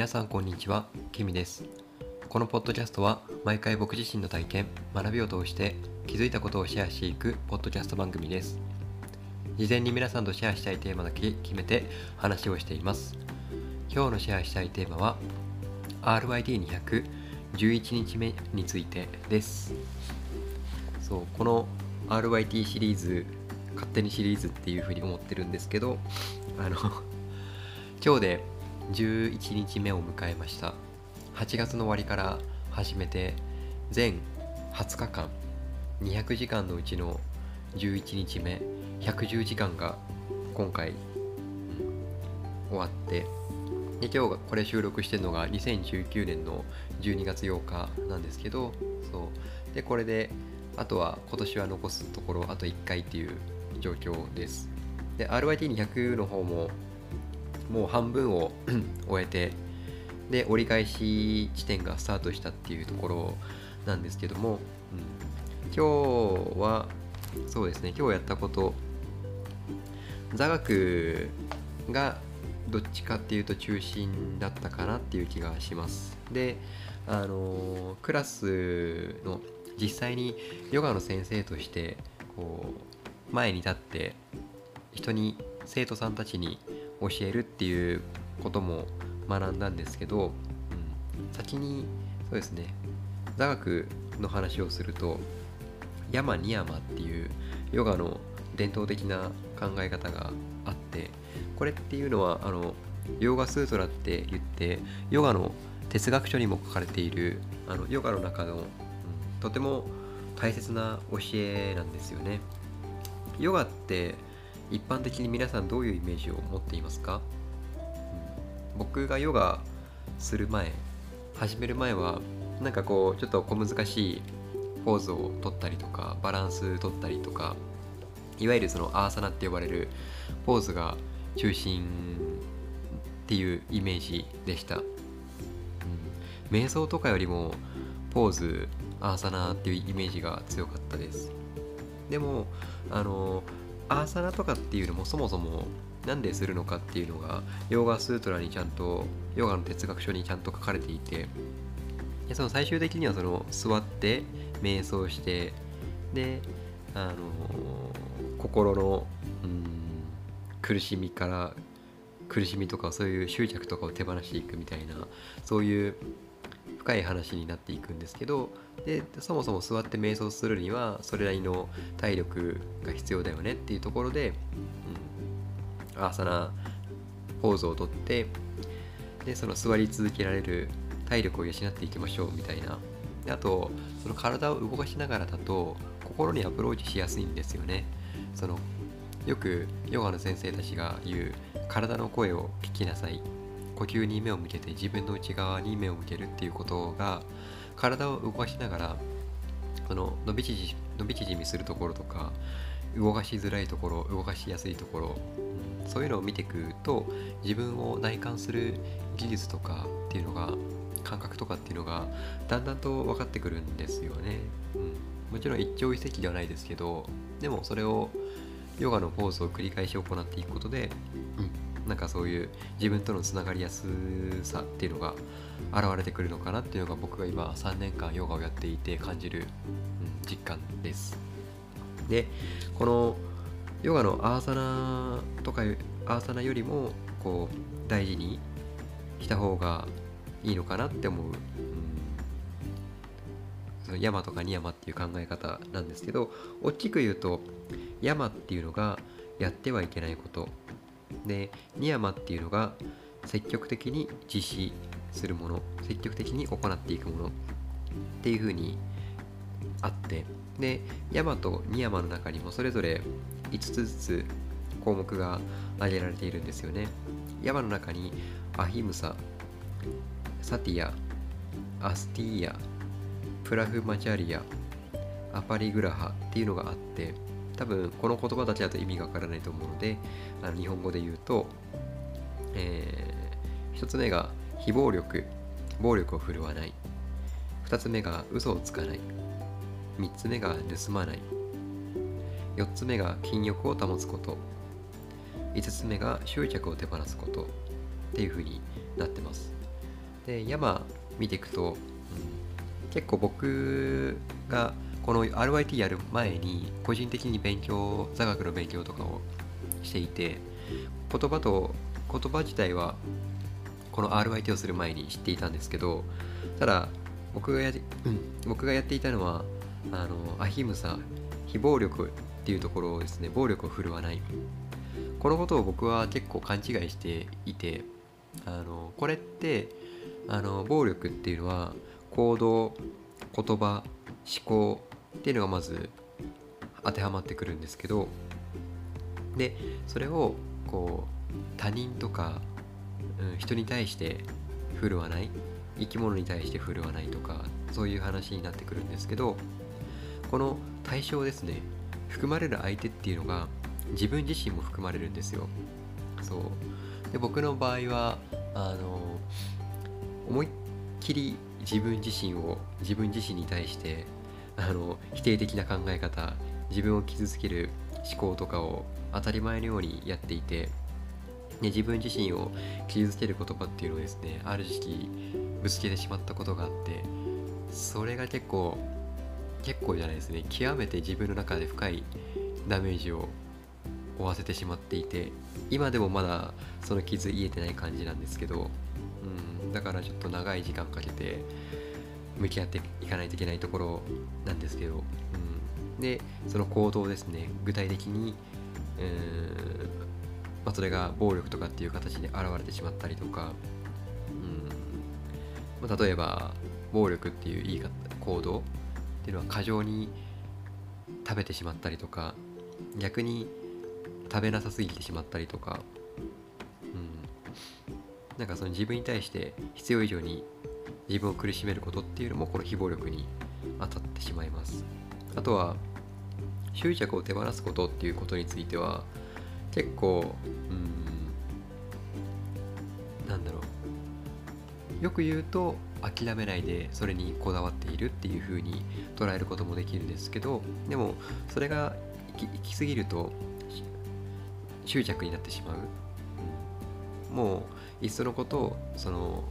皆さんこんにちは、ケミです。このポッドキャストは毎回僕自身の体験、学びを通して気づいたことをシェアしていくポッドキャスト番組です。事前に皆さんとシェアしたいテーマだけ決めて話をしています。今日のシェアしたいテーマは RYT211 日目についてです。そう、この RYT シリーズ、勝手にシリーズっていうふうに思ってるんですけど、あの、今日で11日目を迎えました。8月の終わりから始めて全20日間200時間のうちの11日目110時間が今回、終わってで今日がこれ収録してるのが2019年の12月8日なんですけどそう。でこれであとは今年は残すところあと1回っていう状況です。で RYT200 の方ももう半分を 終えてで折り返し地点がスタートしたっていうところなんですけども、うん、今日はそうですね今日やったこと座学がどっちかっていうと中心だったかなっていう気がします。であのクラスの実際にヨガの先生としてこう前に立って人に生徒さんたちに教えるっていうことも学んだんですけど、うん、先にそうですね座学の話をするとヤマニヤマっていうヨガの伝統的な考え方があってこれっていうのはあのヨガスートラって言ってヨガの哲学書にも書かれているあのヨガの中の、うん、とても大切な教えなんですよね。ヨガって一般的に皆さんどういうイメージを持っていますか、うん、僕がヨガする前始める前はなんかこうちょっと小難しいポーズを取ったりとかバランス取ったりとかいわゆるそのアーサナって呼ばれるポーズが中心っていうイメージでした、うん、瞑想とかよりもポーズアーサナっていうイメージが強かったです。でもあのアーサナとかっていうのもそもそもなんでするのかっていうのがヨガスートラにちゃんとヨガの哲学書にちゃんと書かれていてその最終的にはその座って瞑想してであの心のうん苦しみから苦しみとかそういう執着とかを手放していくみたいなそういう深い話になっていくんですけどでそもそも座って瞑想するにはそれなりの体力が必要だよねっていうところで、うん、アーサナポーズをとってでその座り続けられる体力を養っていきましょうみたいな。であとその体を動かしながらだと心にアプローチしやすいんですよね。そのよくヨガの先生たちが言う体の声を聞きなさい。呼吸に目を向けて自分の内側に目を向けるっていうことが体を動かしながらその伸び縮伸び縮みするところとか動かしづらいところ動かしやすいところ、うん、そういうのを見ていくと自分を内観する技術とかっていうのが感覚とかっていうのがだんだんと分かってくるんですよね、うん、もちろん一朝一夕ではないですけどでもそれをヨガのポーズを繰り返し行っていくことで、うん、なんかそういう自分とのつながりやすさっていうのが現れてくるのかなっていうのが僕が今3年間ヨガをやっていて感じる、うん、実感です。でこのヨガのアーサナとかアーサナよりもこう大事にした方がいいのかなって思う、うん、その山とかニヤマっていう考え方なんですけど大きく言うと山っていうのがやってはいけないこと。でニヤマっていうのが積極的に実施するもの積極的に行っていくものっていうふうにあってで山とニヤマの中にもそれぞれ5つずつ項目が挙げられているんですよね。山の中にアヒムササティアアスティーヤプラフマチャリアアパリグラハっていうのがあって多分この言葉だけだと意味がわからないと思うのであの日本語で言うと、えー、1つ目が非暴力暴力を振るわない。2つ目が嘘をつかない。3つ目が盗まない。4つ目が禁欲を保つこと。5つ目が執着を手放すこと。っていう風になってます。で山見ていくと、うん、結構僕がこの RYT やる前に個人的に勉強座学の勉強とかをしていて言葉と言葉自体はこの RYT をする前に知っていたんですけどただ僕がや,、うん、僕がやっていたのはあのアヒムサ非暴力っていうところをですね暴力を振るわない。このことを僕は結構勘違いしていてあのこれってあの暴力っていうのは行動言葉思考っていうのがまず当てはまってくるんですけどでそれをこう他人とか、うん、人に対して振るわない生き物に対して振るわないとかそういう話になってくるんですけどこの対象ですね含まれる相手っていうのが自分自身も含まれるんですよ。そう。で僕の場合はあの思いっきり自分自身を自分自身に対してあの否定的な考え方自分を傷つける思考とかを当たり前のようにやっていてで自分自身を傷つける言葉っていうのをですねある時期ぶつけてしまったことがあってそれが結構結構じゃないですね極めて自分の中で深いダメージを負わせてしまっていて今でもまだその傷癒えてない感じなんですけど、うん、だからちょっと長い時間かけて向き合っていかないといけないところなんですけど、うん、でその行動ですね。具体的に、まあ、それが暴力とかっていう形で現れてしまったりとか、うん。まあ、例えば暴力っていう言い方行動っていうのは過剰に食べてしまったりとか逆に食べなさすぎてしまったりとか、うん、なんかその自分に対して必要以上に自分を苦しめることっていうのもこの非暴力に当たってしまいます。あとは執着を手放すことっていうことについては結構うんなんだろう。よく言うと諦めないでそれにこだわっているっていう風に捉えることもできるんですけどでもそれが行き過ぎると執着になってしまう、うん、もういっそのことをその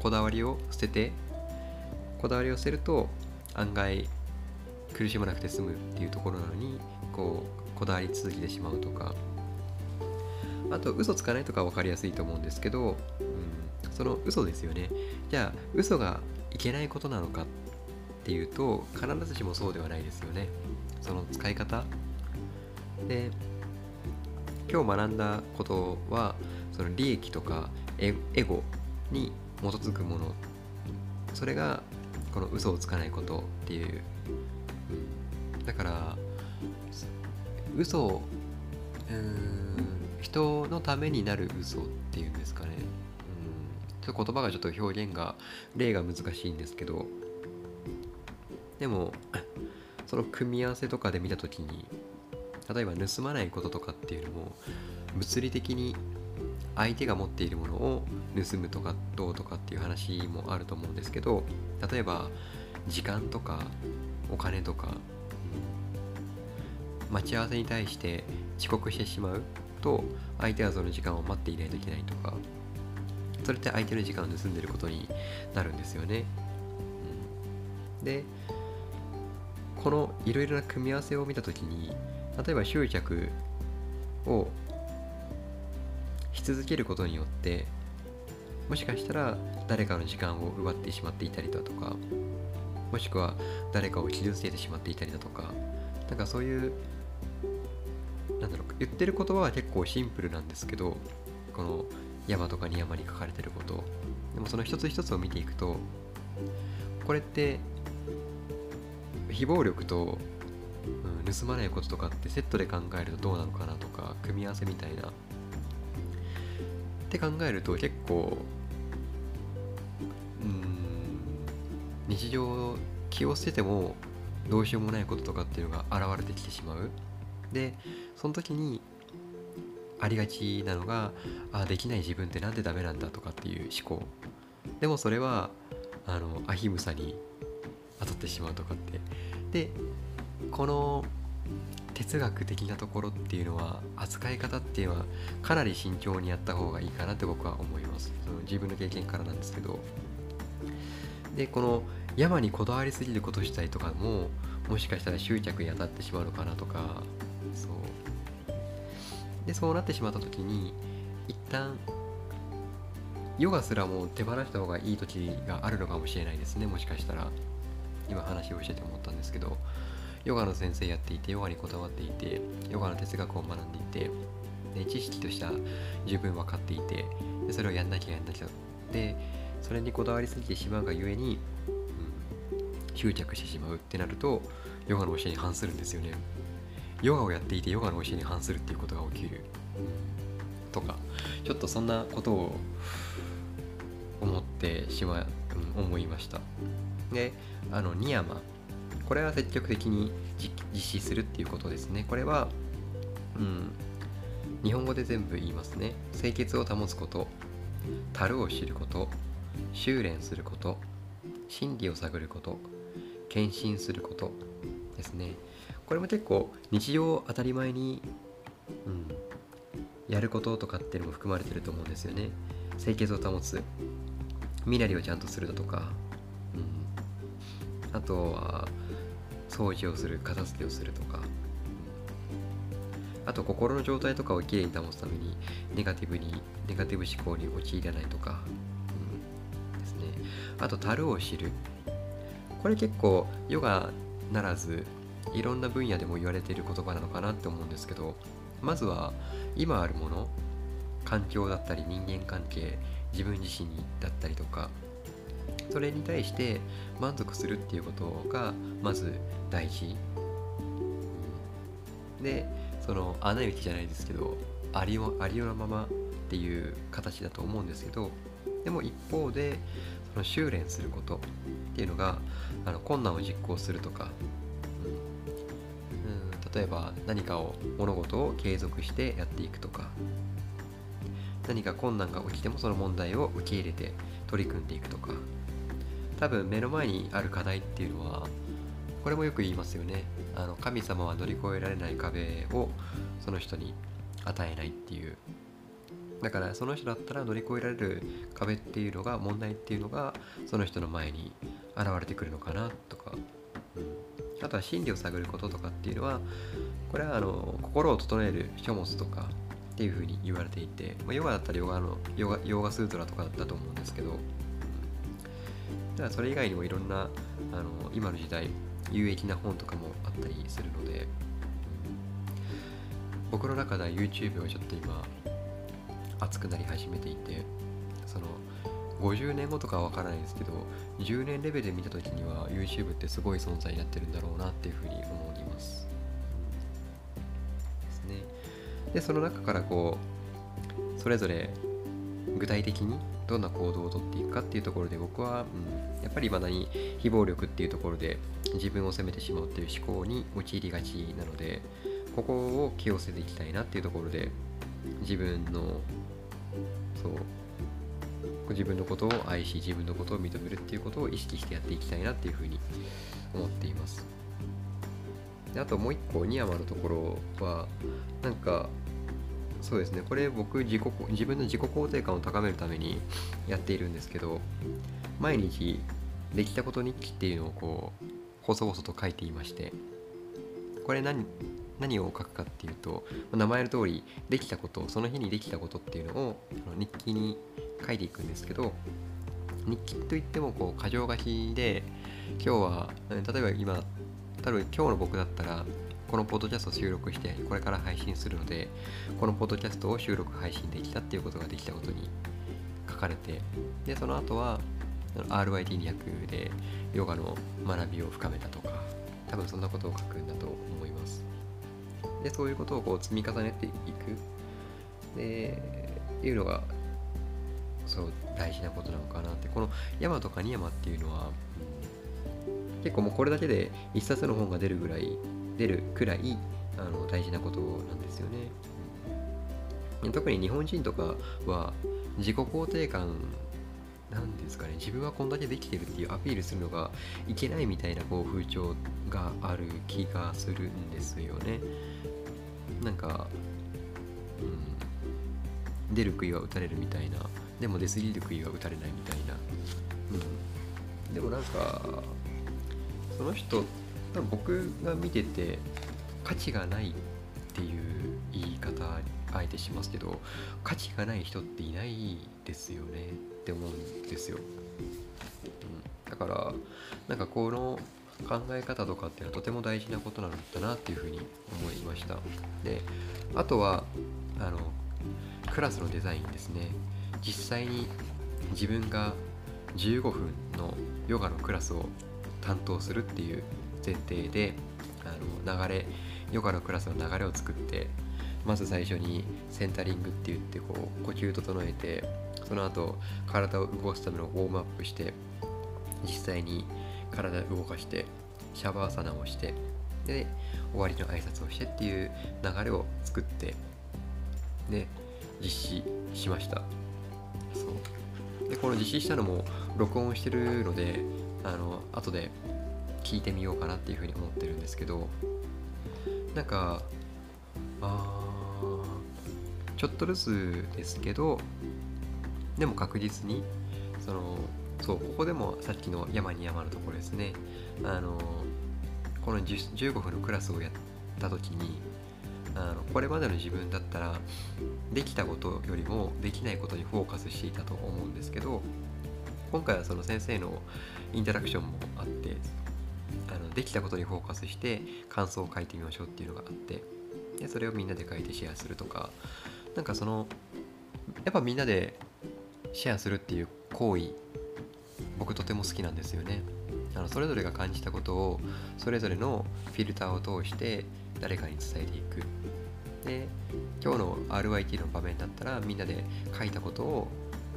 こだわりを捨ててこだわりを捨てると案外苦しまなくて済むっていうところなのにこうこだわり続けてしまうとか。あと嘘つかないとか分かりやすいと思うんですけど、うん、その嘘ですよね。じゃあ嘘がいけないことなのかっていうと必ずしもそうではないですよね。その使い方。で今日学んだことはその利益とかエゴに基づくもの。それがこの嘘をつかないことっていう、だから嘘をうん人のためになる嘘っていうんですかね、うん、ちょっと言葉がちょっと表現が例が難しいんですけど。でもその組み合わせとかで見た時に例えば盗まないこととかっていうのも物理的に相手が持っているものを盗むとかどうとかっていう話もあると思うんですけど例えば時間とかお金とか、待ち合わせに対して遅刻してしまうと相手はその時間を待っていないといけないとかそれって相手の時間を盗んでることになるんですよね、うん、でこのいろいろな組み合わせを見た時に例えば執着をし続けることによってもしかしたら誰かの時間を奪ってしまっていたりだとかもしくは誰かを傷つけてしまっていたりだとかなんかそういうなんだろう言ってる言葉は結構シンプルなんですけどこの山とかに山に書かれてること。でもその一つ一つを見ていくとこれって非暴力とうん、盗まないこととかってセットで考えるとどうなのかなとか組み合わせみたいなって考えると結構うん日常気を捨ててもどうしようもないこととかっていうのが現れてきてしまう。でその時にありがちなのがあできない自分ってなんでダメなんだとかっていう思考。でもそれはあのアヒムサに当たってしまうとかって。でこの哲学的なところっていうのは扱い方っていうのはかなり慎重にやった方がいいかなって僕は思います。その自分の経験からなんですけど。でこの山にこだわりすぎること自体とかももしかしたら執着に当たってしまうのかなとか。そう。でそうなってしまった時に一旦ヨガすらも手放した方がいい時があるのかもしれないですね。もしかしたら。今話をしてて思ったんですけど。ヨガの先生やっていてヨガにこだわっていてヨガの哲学を学んでいてで知識としては十分分かっていてでそれをやんなきゃやんなきゃ。でそれにこだわりすぎてしまうがゆえに、うん、執着してしまうってなるとヨガの教えに反するんですよね。ヨガをやっていてヨガの教えに反するっていうことが起きる、うん、とかちょっとそんなことを思ってしまう、うん、思いました。であのニヤマ。これは積極的に実施するっていうことですね。これはうん日本語で全部言いますね。清潔を保つこと樽を知ること修練すること真理を探ること献身することですね。これも結構日常当たり前に、うん、やることとかっていうのも含まれてると思うんですよね。清潔を保つ。身なりをちゃんとするだとか、うん、あとは掃除をする片付けをするとか、あと心の状態とかをきれいに保つためにネガティブにネガティブ思考に陥らないとか、うん、ですね。あと樽を知る。これ結構ヨガならずいろんな分野でも言われている言葉なのかなって思うんですけどまずは今あるもの環境だったり人間関係自分自身だったりとか。それに対して満足するっていうことがまず大事、でその穴行きじゃないですけどありありのままっていう形だと思うんですけどでも一方でその修練することっていうのがあの困難を実行するとか、うん、例えば何かを物事を継続してやっていくとか何か困難が起きてもその問題を受け入れて取り組んでいくとか多分目の前にある課題っていうのはこれもよく言いますよね。あの神様は乗り越えられない壁をその人に与えないっていう。だからその人だったら乗り越えられる壁っていうのが問題っていうのがその人の前に現れてくるのかなとか、あとは心理を探ることとかっていうのはこれはあの心を整える書物とかっていうふうに言われていて、まあ、ヨガだったらヨガのヨガヨガスートラとかだったと思うんですけどただそれ以外にもいろんなあの今の時代有益な本とかもあったりするので、僕の中では YouTube はちょっと今熱くなり始めていてその50年後とかは分からないですけど10年レベルで見た時には YouTube ってすごい存在になってるんだろうなっていうふうに思います。ですね。でその中からこうそれぞれ具体的にどんな行動をとっていくかっていうところで僕は、うん、やっぱり未だに非暴力っていうところで自分を責めてしまうっていう思考に陥りがちなのでここを気をつけていきたいなっていうところで自分のそう自分のことを愛し自分のことを認めるっていうことを意識してやっていきたいなっていうふうに思っています。であともう一個ニヤマのところはなんかそうですね。これ僕自己自分の自己肯定感を高めるためにやっているんですけど毎日できたこと日記っていうのをこう細々と書いていましてこれ何何を書くかっていうと名前の通りできたことその日にできたことっていうのを日記に書いていくんですけど日記といってもこう箇条書きで今日は例えば今多分今日の僕だったらこのポッドキャストを収録してこれから配信するのでこのポッドキャストを収録配信できたっていうことができたことに書かれてでその後は RYT200 でヨガの学びを深めたとか多分そんなことを書くんだと思います。でそういうことをこう積み重ねていく。でいうのがそう大事なことなのかなって。この山とかニヤマっていうのは結構もうこれだけで一冊の本が出るぐらい出るくらいあの大事なことなんですよね。特に日本人とかは自己肯定感何ですかね。自分はこんだけできてるっていうアピールするのがいけないみたいなこう風潮がある気がするんですよね。なんか、うん、出る杭は打たれるみたいな。でも出過ぎる杭は打たれないみたいな、うん、でもなんかその人多分僕が見てて価値がないっていう言い方あえてしますけど価値がない人っていないですよねって思うんですよ、うん、だからなんかこの考え方とかっていうのはとても大事なことなんだなっていうふうに思いました。であとはあのクラスのデザインですね。実際に自分が15分のヨガのクラスを担当するっていう前提であの流れヨガのクラスの流れを作ってまず最初にセンタリングって言ってこう呼吸整えてその後体を動かすためのウォームアップして実際に体を動かしてシャワーサナをしてで終わりの挨拶をしてっていう流れを作ってで実施しました。そう。でこの実施したのも録音してるのであの後で聞いてみようかなっていうふうに思ってるんですけどなんかあちょっとずつですけどでも確実にそのそうここでもさっきの山に山のところですね。あのこの15分のクラスをやった時にあのこれまでの自分だったらできたことよりもできないことにフォーカスしていたと思うんですけど今回はその先生のインタラクションもあってできたことにフォーカスして感想を書いてみましょうっていうのがあってでそれをみんなで書いてシェアするとかなんかそのやっぱみんなでシェアするっていう行為僕とても好きなんですよね。あのそれぞれが感じたことをそれぞれのフィルターを通して誰かに伝えていく。で今日の RYT の場面だったらみんなで書いたことを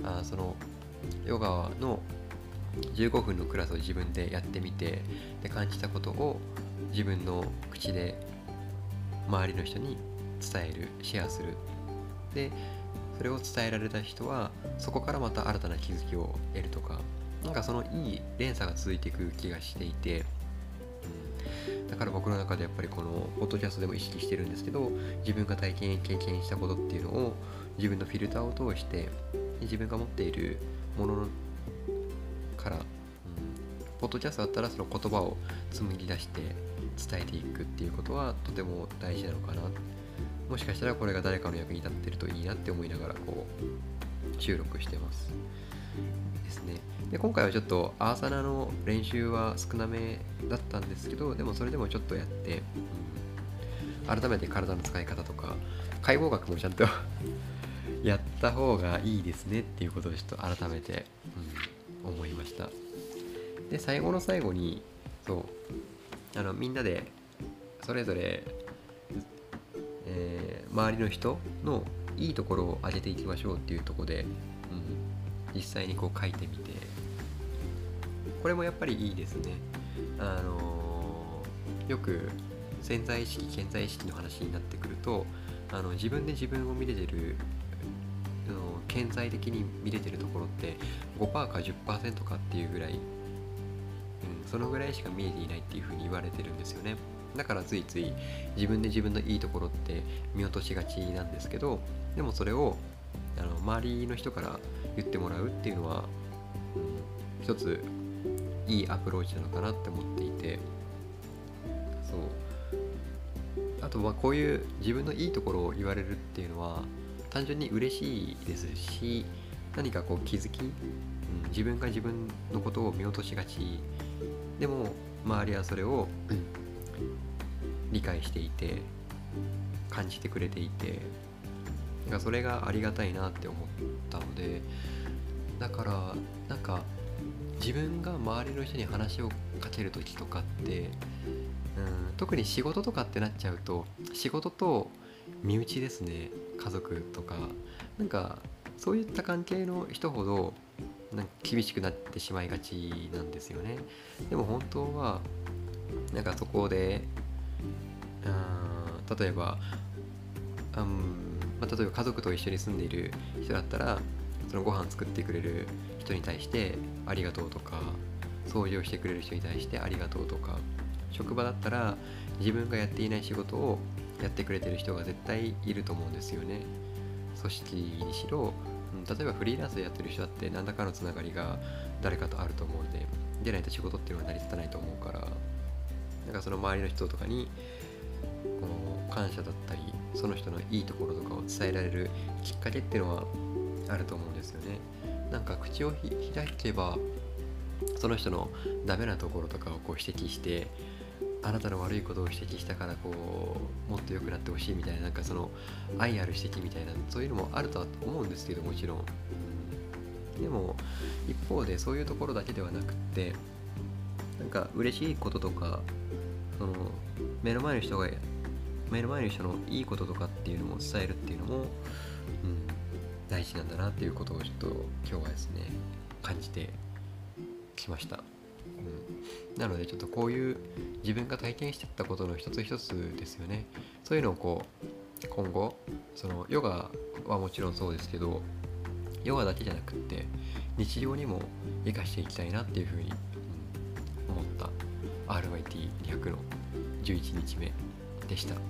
あそのヨガの15分のクラスを自分でやってみてで感じたことを自分の口で周りの人に伝えるシェアする。でそれを伝えられた人はそこからまた新たな気づきを得るとかなんかそのいい連鎖が続いていく気がしていて、うん、だから僕の中でやっぱりこのポッドキャストでも意識してるんですけど自分が体験経験したことっていうのを自分のフィルターを通して自分が持っているものから、うん、ポッドキャストだったらその言葉を紡ぎ出して伝えていくっていうことはとても大事なのかな。もしかしたらこれが誰かの役に立ってるといいなって思いながらこう収録してます。ですね。で今回はちょっとアーサナの練習は少なめだったんですけどでもそれでもちょっとやって、うん、改めて体の使い方とか解剖学もちゃんと やった方がいいですねっていうことをちょっと改めて、思いました。で最後の最後にそうあのみんなでそれぞれ、えー、周りの人のいいところを上げていきましょうっていうとこで、うん、実際にこう書いてみて。これもやっぱりいいですね。あのー、よく潜在意識潜在意識の話になってくるとあの自分で自分を見れてる顕在的に見れてるところって5%か10%かっていうぐらい、うん、そのぐらいしか見えていないっていうふうに言われてるんですよね。だからついつい自分で自分のいいところって見落としがちなんですけどでもそれをあの周りの人から言ってもらうっていうのは、うん、一ついいアプローチなのかなって思っていて。そう。あとはこういう自分のいいところを言われるっていうのは単純に嬉しいですし何かこう気づき、うん、自分が自分のことを見落としがち。でも周りはそれを、うん、理解していて感じてくれていてなんかそれがありがたいなって思ったのでだからなんか自分が周りの人に話をかける時とかって、うん、特に仕事とかってなっちゃうと仕事と身内ですね。家族とか。なんかそういった関係の人ほどなんか厳しくなってしまいがちなんですよね。でも本当はなんかそこでうん例えば、うんまあ、例えば家族と一緒に住んでいる人だったらそのご飯作ってくれる人に対してありがとうとか掃除をしてくれる人に対してありがとうとか職場だったら自分がやっていない仕事をやってくれてる人が絶対いると思うんですよね。組織にしろ例えばフリーランスでやってる人だって何らかのつながりが誰かとあると思うので出ないと仕事っていうのは成り立たないと思うからなんかその周りの人とかにこの感謝だったりその人のいいところとかを伝えられるきっかけっていうのはあると思うんですよね。なんか口を開けばその人のダメなところとかをこう指摘してあなたの悪いことを指摘したからこうもっと良くなってほしいみたいななんかその愛ある指摘みたいなそういうのもあるとは思うんですけどもちろん、でも一方でそういうところだけではなくってなんか嬉しいこととかその目の前の人が目の前の人のいいこととかっていうのも伝えるっていうのも、うん、大事なんだなっていうことをちょっと今日はですね感じてきました、うん、なのでちょっとこういう自分が体験してったことの一つ一つですよねそういうのをこう今後そのヨガはもちろんそうですけどヨガだけじゃなくって日常にも生かしていきたいなっていうふうに、うん、思った RYT200 の11日目でした。はい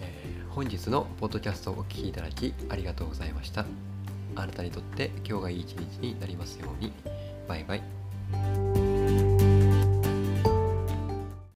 えー、本日のポッドキャストをお聴きいただきありがとうございました。あなたにとって今日がいい一日になりますように。バイバイ。